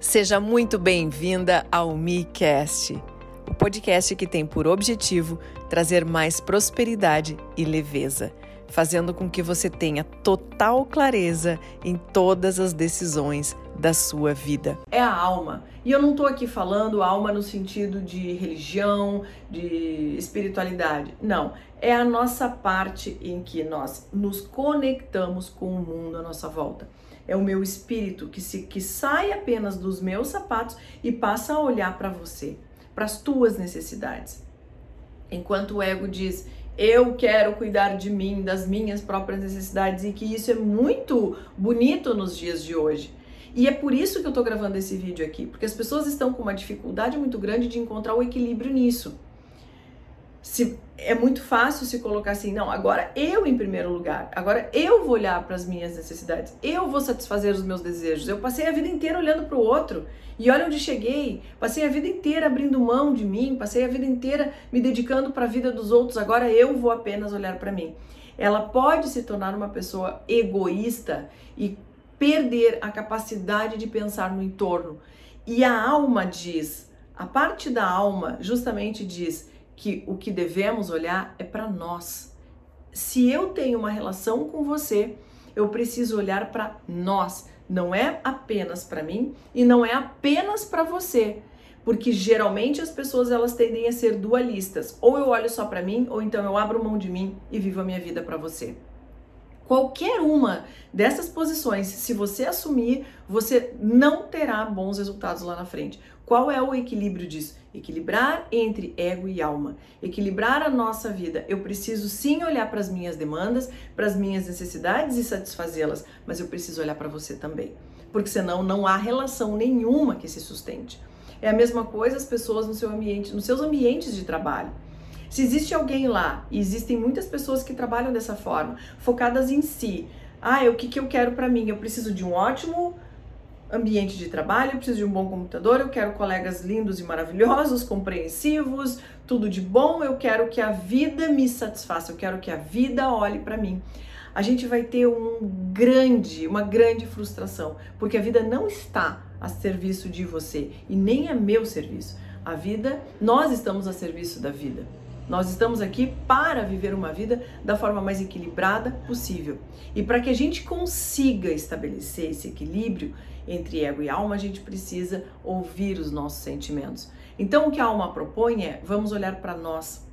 Seja muito bem-vinda ao MiCast, o podcast que tem por objetivo trazer mais prosperidade e leveza, fazendo com que você tenha total clareza em todas as decisões da sua vida. É a alma. E eu não estou aqui falando alma no sentido de religião, de espiritualidade. Não. É a nossa parte em que nós nos conectamos com o mundo à nossa volta é o meu espírito que se que sai apenas dos meus sapatos e passa a olhar para você, para as tuas necessidades. Enquanto o ego diz: "Eu quero cuidar de mim, das minhas próprias necessidades" e que isso é muito bonito nos dias de hoje. E é por isso que eu estou gravando esse vídeo aqui, porque as pessoas estão com uma dificuldade muito grande de encontrar o equilíbrio nisso se é muito fácil se colocar assim, não, agora eu em primeiro lugar, agora eu vou olhar para as minhas necessidades, eu vou satisfazer os meus desejos. Eu passei a vida inteira olhando para o outro e olha onde cheguei. Passei a vida inteira abrindo mão de mim, passei a vida inteira me dedicando para a vida dos outros, agora eu vou apenas olhar para mim. Ela pode se tornar uma pessoa egoísta e perder a capacidade de pensar no entorno. E a alma diz, a parte da alma justamente diz, que o que devemos olhar é para nós. Se eu tenho uma relação com você, eu preciso olhar para nós, não é apenas para mim e não é apenas para você, porque geralmente as pessoas elas tendem a ser dualistas, ou eu olho só para mim, ou então eu abro mão de mim e vivo a minha vida para você. Qualquer uma dessas posições, se você assumir, você não terá bons resultados lá na frente. Qual é o equilíbrio disso? Equilibrar entre ego e alma. Equilibrar a nossa vida. Eu preciso sim olhar para as minhas demandas, para as minhas necessidades e satisfazê-las, mas eu preciso olhar para você também. Porque senão não há relação nenhuma que se sustente. É a mesma coisa as pessoas no seu ambiente, nos seus ambientes de trabalho. Se existe alguém lá, e existem muitas pessoas que trabalham dessa forma, focadas em si. Ah, o que, que eu quero para mim? Eu preciso de um ótimo ambiente de trabalho, eu preciso de um bom computador, eu quero colegas lindos e maravilhosos, compreensivos, tudo de bom, eu quero que a vida me satisfaça, eu quero que a vida olhe para mim. A gente vai ter um grande, uma grande frustração, porque a vida não está a serviço de você e nem a meu serviço. A vida, nós estamos a serviço da vida. Nós estamos aqui para viver uma vida da forma mais equilibrada possível. E para que a gente consiga estabelecer esse equilíbrio entre ego e alma, a gente precisa ouvir os nossos sentimentos. Então, o que a alma propõe é: vamos olhar para nós.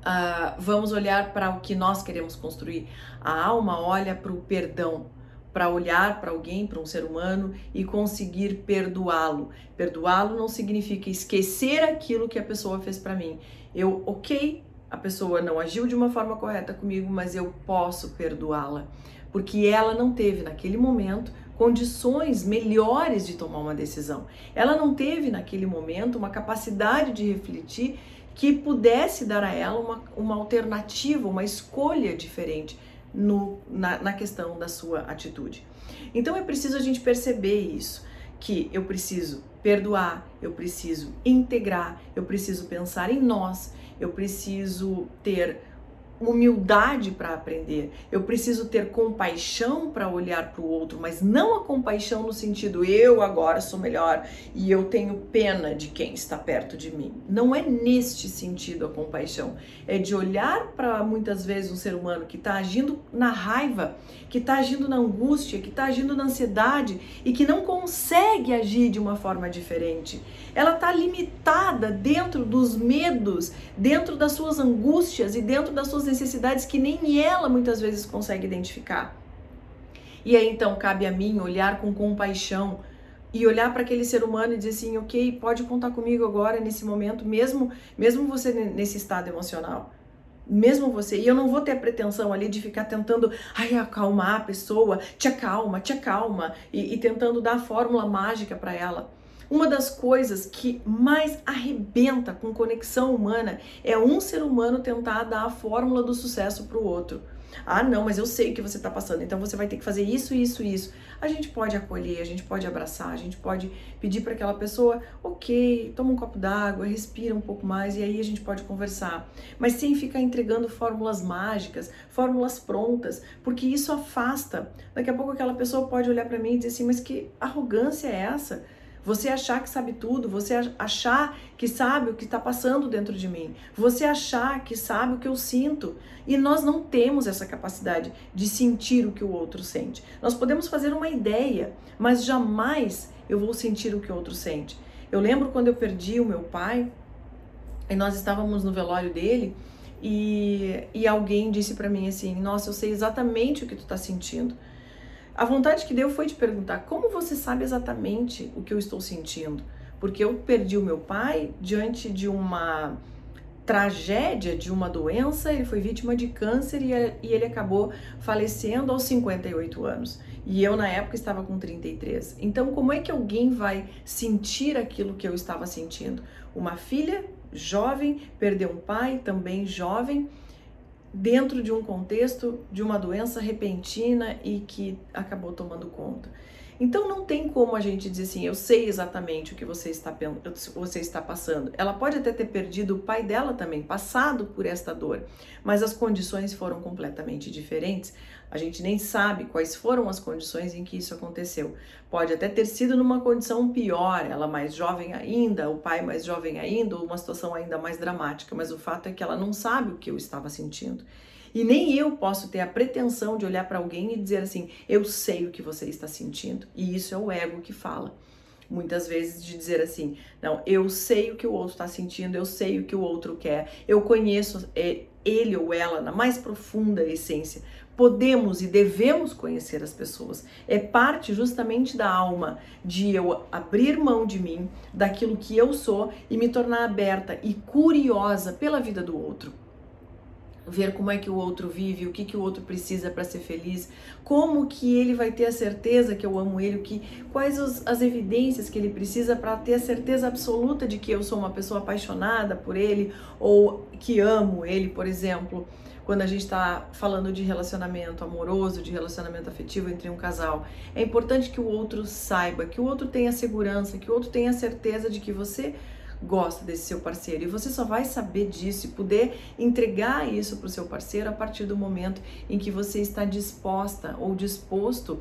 Uh, vamos olhar para o que nós queremos construir. A alma olha para o perdão, para olhar para alguém, para um ser humano e conseguir perdoá-lo. Perdoá-lo não significa esquecer aquilo que a pessoa fez para mim. Eu, ok, a pessoa não agiu de uma forma correta comigo, mas eu posso perdoá-la, porque ela não teve naquele momento condições melhores de tomar uma decisão. Ela não teve naquele momento uma capacidade de refletir que pudesse dar a ela uma, uma alternativa, uma escolha diferente no, na, na questão da sua atitude. Então é preciso a gente perceber isso, que eu preciso perdoar, eu preciso integrar, eu preciso pensar em nós, eu preciso ter humildade para aprender. Eu preciso ter compaixão para olhar para o outro, mas não a compaixão no sentido eu agora sou melhor e eu tenho pena de quem está perto de mim. Não é neste sentido a compaixão. É de olhar para muitas vezes um ser humano que está agindo na raiva, que está agindo na angústia, que está agindo na ansiedade e que não consegue agir de uma forma diferente. Ela está limitada dentro dos medos, dentro das suas angústias e dentro das suas necessidades que nem ela muitas vezes consegue identificar. E aí então cabe a mim olhar com compaixão e olhar para aquele ser humano e dizer assim, ok, pode contar comigo agora nesse momento, mesmo mesmo você nesse estado emocional, mesmo você. E eu não vou ter a pretensão ali de ficar tentando, ai, acalmar a pessoa, te acalma, te acalma e, e tentando dar a fórmula mágica para ela. Uma das coisas que mais arrebenta com conexão humana é um ser humano tentar dar a fórmula do sucesso para o outro. Ah, não, mas eu sei o que você está passando, então você vai ter que fazer isso, isso, isso. A gente pode acolher, a gente pode abraçar, a gente pode pedir para aquela pessoa, ok, toma um copo d'água, respira um pouco mais e aí a gente pode conversar. Mas sem ficar entregando fórmulas mágicas, fórmulas prontas, porque isso afasta. Daqui a pouco aquela pessoa pode olhar para mim e dizer assim, mas que arrogância é essa? Você achar que sabe tudo, você achar que sabe o que está passando dentro de mim, você achar que sabe o que eu sinto. E nós não temos essa capacidade de sentir o que o outro sente. Nós podemos fazer uma ideia, mas jamais eu vou sentir o que o outro sente. Eu lembro quando eu perdi o meu pai, e nós estávamos no velório dele, e, e alguém disse para mim assim: Nossa, eu sei exatamente o que tu está sentindo. A vontade que deu foi de perguntar: como você sabe exatamente o que eu estou sentindo? Porque eu perdi o meu pai diante de uma tragédia, de uma doença, ele foi vítima de câncer e, ele acabou falecendo aos 58 anos. E eu, na época, estava com 33. Então, como é que alguém vai sentir aquilo que eu estava sentindo? Uma filha jovem perdeu um pai, também jovem dentro de um contexto de uma doença repentina e que acabou tomando conta. Então não tem como a gente dizer assim, eu sei exatamente o que você está, você está passando. Ela pode até ter perdido o pai dela também, passado por esta dor, mas as condições foram completamente diferentes. A gente nem sabe quais foram as condições em que isso aconteceu. Pode até ter sido numa condição pior, ela mais jovem ainda, o pai mais jovem ainda, ou uma situação ainda mais dramática, mas o fato é que ela não sabe o que eu estava sentindo. E nem eu posso ter a pretensão de olhar para alguém e dizer assim: eu sei o que você está sentindo. E isso é o ego que fala. Muitas vezes de dizer assim: não, eu sei o que o outro está sentindo, eu sei o que o outro quer, eu conheço é, ele ou ela na mais profunda essência. Podemos e devemos conhecer as pessoas. É parte justamente da alma de eu abrir mão de mim, daquilo que eu sou e me tornar aberta e curiosa pela vida do outro ver como é que o outro vive, o que, que o outro precisa para ser feliz, como que ele vai ter a certeza que eu amo ele, que, quais os, as evidências que ele precisa para ter a certeza absoluta de que eu sou uma pessoa apaixonada por ele ou que amo ele, por exemplo. Quando a gente está falando de relacionamento amoroso, de relacionamento afetivo entre um casal, é importante que o outro saiba, que o outro tenha segurança, que o outro tenha certeza de que você gosta desse seu parceiro. E você só vai saber disso e poder entregar isso para o seu parceiro a partir do momento em que você está disposta ou disposto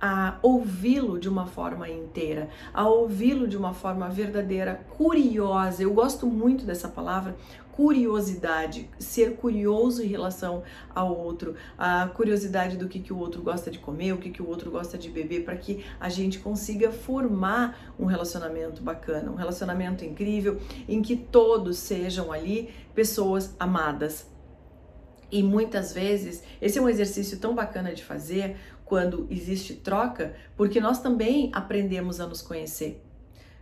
a ouvi-lo de uma forma inteira, a ouvi-lo de uma forma verdadeira, curiosa. Eu gosto muito dessa palavra, curiosidade, ser curioso em relação ao outro, a curiosidade do que, que o outro gosta de comer, o que, que o outro gosta de beber, para que a gente consiga formar um relacionamento bacana, um relacionamento incrível, em que todos sejam ali pessoas amadas. E muitas vezes, esse é um exercício tão bacana de fazer quando existe troca, porque nós também aprendemos a nos conhecer.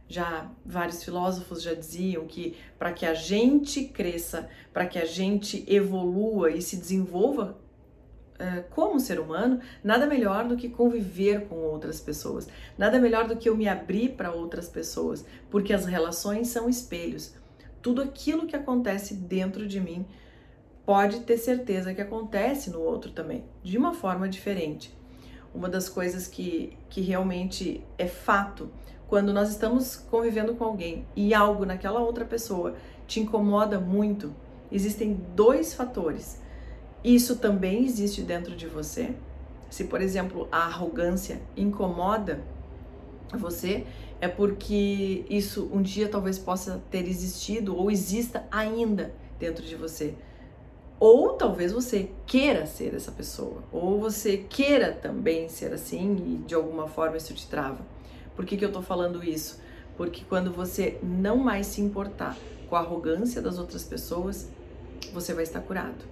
Já vários filósofos já diziam que para que a gente cresça, para que a gente evolua e se desenvolva uh, como ser humano, nada melhor do que conviver com outras pessoas, nada melhor do que eu me abrir para outras pessoas, porque as relações são espelhos. Tudo aquilo que acontece dentro de mim pode ter certeza que acontece no outro também, de uma forma diferente. Uma das coisas que, que realmente é fato quando nós estamos convivendo com alguém e algo naquela outra pessoa te incomoda muito, existem dois fatores. Isso também existe dentro de você. Se, por exemplo, a arrogância incomoda você, é porque isso um dia talvez possa ter existido ou exista ainda dentro de você. Ou talvez você queira ser essa pessoa, ou você queira também ser assim e de alguma forma isso te trava. Por que, que eu tô falando isso? Porque quando você não mais se importar com a arrogância das outras pessoas, você vai estar curado.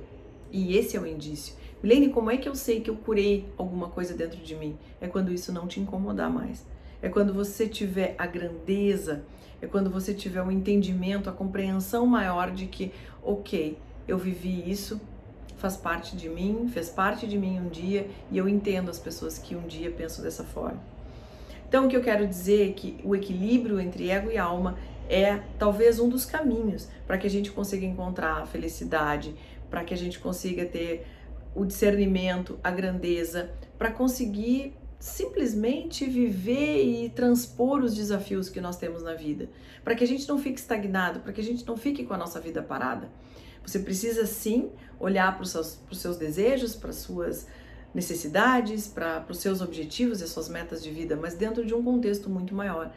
E esse é o indício. Milene, como é que eu sei que eu curei alguma coisa dentro de mim? É quando isso não te incomodar mais. É quando você tiver a grandeza, é quando você tiver o um entendimento, a compreensão maior de que, ok, eu vivi isso, faz parte de mim, fez parte de mim um dia e eu entendo as pessoas que um dia pensam dessa forma. Então, o que eu quero dizer é que o equilíbrio entre ego e alma é talvez um dos caminhos para que a gente consiga encontrar a felicidade, para que a gente consiga ter o discernimento, a grandeza, para conseguir simplesmente viver e transpor os desafios que nós temos na vida, para que a gente não fique estagnado, para que a gente não fique com a nossa vida parada. Você precisa sim olhar para os seus, para os seus desejos, para as suas necessidades, para, para os seus objetivos e as suas metas de vida, mas dentro de um contexto muito maior,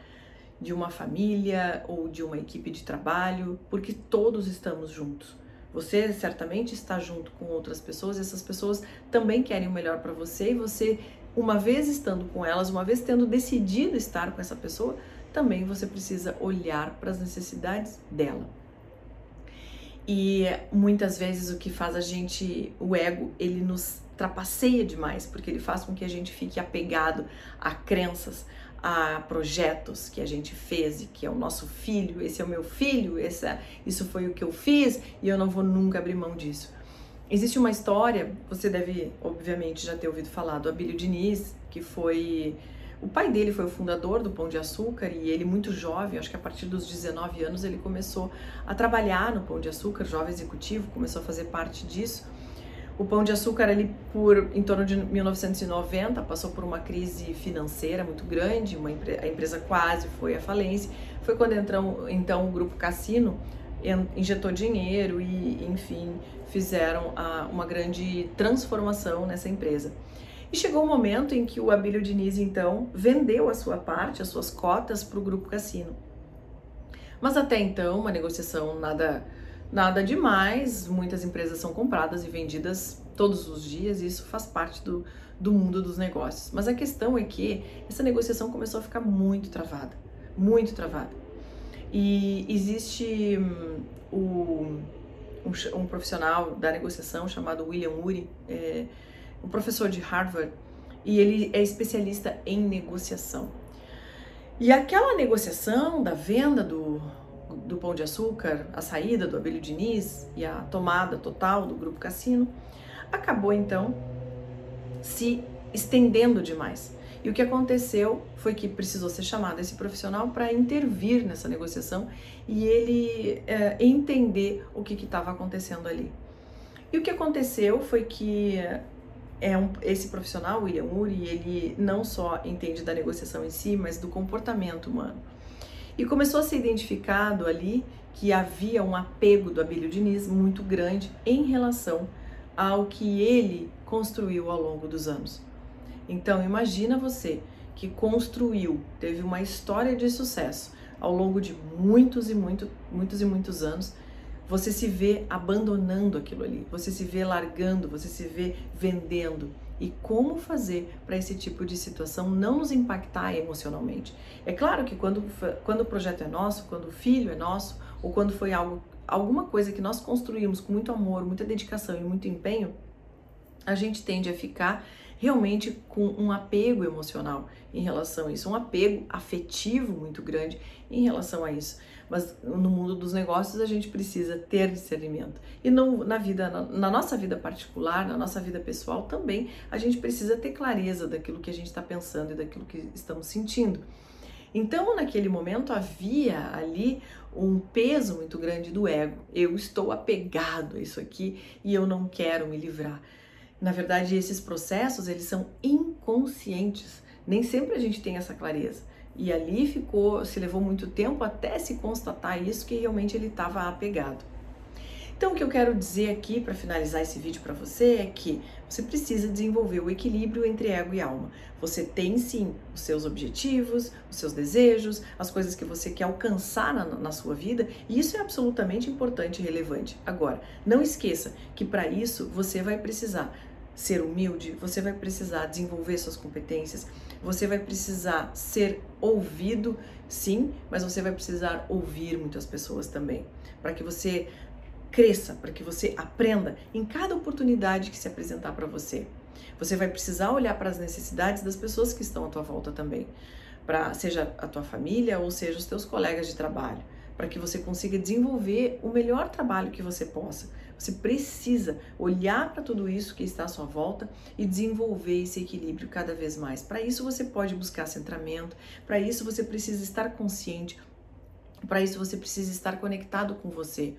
de uma família ou de uma equipe de trabalho, porque todos estamos juntos. Você certamente está junto com outras pessoas, e essas pessoas também querem o melhor para você e você uma vez estando com elas, uma vez tendo decidido estar com essa pessoa, também você precisa olhar para as necessidades dela. E muitas vezes o que faz a gente, o ego, ele nos trapaceia demais, porque ele faz com que a gente fique apegado a crenças, a projetos que a gente fez e que é o nosso filho, esse é o meu filho, essa, isso foi o que eu fiz e eu não vou nunca abrir mão disso. Existe uma história, você deve, obviamente, já ter ouvido falar do Abílio Diniz, que foi. O pai dele foi o fundador do Pão de Açúcar e ele, muito jovem, acho que a partir dos 19 anos, ele começou a trabalhar no Pão de Açúcar, jovem executivo, começou a fazer parte disso. O Pão de Açúcar, ali por em torno de 1990, passou por uma crise financeira muito grande, uma, a empresa quase foi à falência. Foi quando entrou, então o grupo Cassino injetou dinheiro e, enfim, fizeram a, uma grande transformação nessa empresa. E chegou o um momento em que o Abílio Diniz, então, vendeu a sua parte, as suas cotas para o Grupo Cassino. Mas até então, uma negociação nada, nada demais, muitas empresas são compradas e vendidas todos os dias, e isso faz parte do, do mundo dos negócios. Mas a questão é que essa negociação começou a ficar muito travada, muito travada. E existe o um, um, profissional da negociação chamado William Ury, é, um professor de Harvard, e ele é especialista em negociação. E aquela negociação da venda do, do Pão de Açúcar, a saída do Abelho Diniz e a tomada total do Grupo Cassino, acabou então se estendendo demais. E o que aconteceu foi que precisou ser chamado esse profissional para intervir nessa negociação e ele é, entender o que estava acontecendo ali. E o que aconteceu foi que é um, esse profissional, William Uri, ele não só entende da negociação em si, mas do comportamento humano. E começou a ser identificado ali que havia um apego do Abílio Diniz muito grande em relação ao que ele construiu ao longo dos anos. Então, imagina você que construiu, teve uma história de sucesso ao longo de muitos e muito, muitos e muitos anos, você se vê abandonando aquilo ali, você se vê largando, você se vê vendendo. E como fazer para esse tipo de situação não nos impactar emocionalmente? É claro que quando, quando o projeto é nosso, quando o filho é nosso, ou quando foi algo, alguma coisa que nós construímos com muito amor, muita dedicação e muito empenho, a gente tende a ficar realmente com um apego emocional em relação a isso, um apego afetivo muito grande em relação a isso. Mas no mundo dos negócios a gente precisa ter discernimento. E não, na vida, na, na nossa vida particular, na nossa vida pessoal também, a gente precisa ter clareza daquilo que a gente está pensando e daquilo que estamos sentindo. Então, naquele momento havia ali um peso muito grande do ego. Eu estou apegado a isso aqui e eu não quero me livrar. Na verdade, esses processos, eles são inconscientes. Nem sempre a gente tem essa clareza. E ali ficou, se levou muito tempo até se constatar isso que realmente ele estava apegado. Então, o que eu quero dizer aqui para finalizar esse vídeo para você é que você precisa desenvolver o equilíbrio entre ego e alma. Você tem sim os seus objetivos, os seus desejos, as coisas que você quer alcançar na, na sua vida, e isso é absolutamente importante e relevante. Agora, não esqueça que para isso você vai precisar ser humilde, você vai precisar desenvolver suas competências, você vai precisar ser ouvido, sim, mas você vai precisar ouvir muitas pessoas também, para que você cresça, para que você aprenda em cada oportunidade que se apresentar para você. Você vai precisar olhar para as necessidades das pessoas que estão à tua volta também, para seja a tua família ou seja os teus colegas de trabalho, para que você consiga desenvolver o melhor trabalho que você possa você precisa olhar para tudo isso que está à sua volta e desenvolver esse equilíbrio cada vez mais. Para isso você pode buscar centramento, para isso você precisa estar consciente, para isso você precisa estar conectado com você.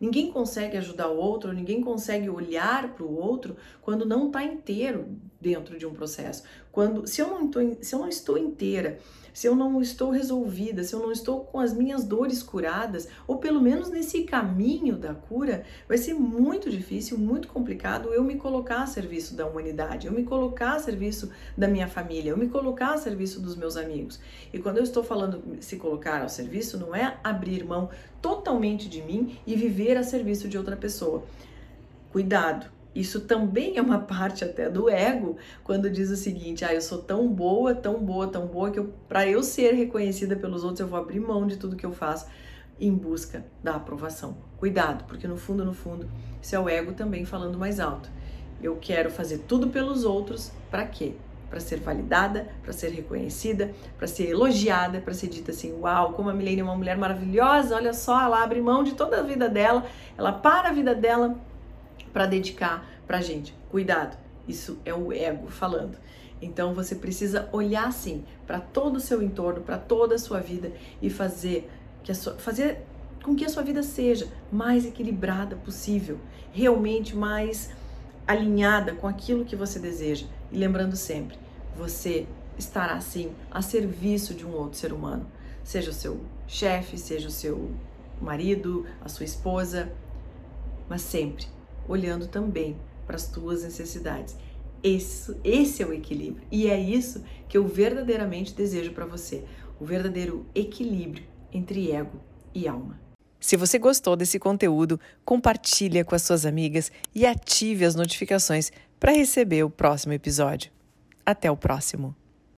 Ninguém consegue ajudar o outro, ninguém consegue olhar para o outro quando não está inteiro dentro de um processo. Quando, se eu não, tô, se eu não estou inteira se eu não estou resolvida, se eu não estou com as minhas dores curadas, ou pelo menos nesse caminho da cura, vai ser muito difícil, muito complicado eu me colocar a serviço da humanidade, eu me colocar a serviço da minha família, eu me colocar a serviço dos meus amigos. E quando eu estou falando se colocar ao serviço, não é abrir mão totalmente de mim e viver a serviço de outra pessoa. Cuidado, isso também é uma parte até do ego, quando diz o seguinte: "Ah, eu sou tão boa, tão boa, tão boa que para eu ser reconhecida pelos outros, eu vou abrir mão de tudo que eu faço em busca da aprovação". Cuidado, porque no fundo, no fundo, isso é o ego também falando mais alto. Eu quero fazer tudo pelos outros, para quê? Para ser validada, para ser reconhecida, para ser elogiada, para ser dita assim: "Uau, como a Milene é uma mulher maravilhosa, olha só, ela abre mão de toda a vida dela, ela para a vida dela para dedicar para gente. Cuidado, isso é o ego falando. Então você precisa olhar assim para todo o seu entorno, para toda a sua vida e fazer que a sua, fazer com que a sua vida seja mais equilibrada possível, realmente mais alinhada com aquilo que você deseja. E lembrando sempre, você estará assim a serviço de um outro ser humano, seja o seu chefe, seja o seu marido, a sua esposa, mas sempre olhando também para as tuas necessidades. Esse, esse é o equilíbrio e é isso que eu verdadeiramente desejo para você: o verdadeiro equilíbrio entre ego e alma. Se você gostou desse conteúdo, compartilhe com as suas amigas e ative as notificações para receber o próximo episódio. Até o próximo!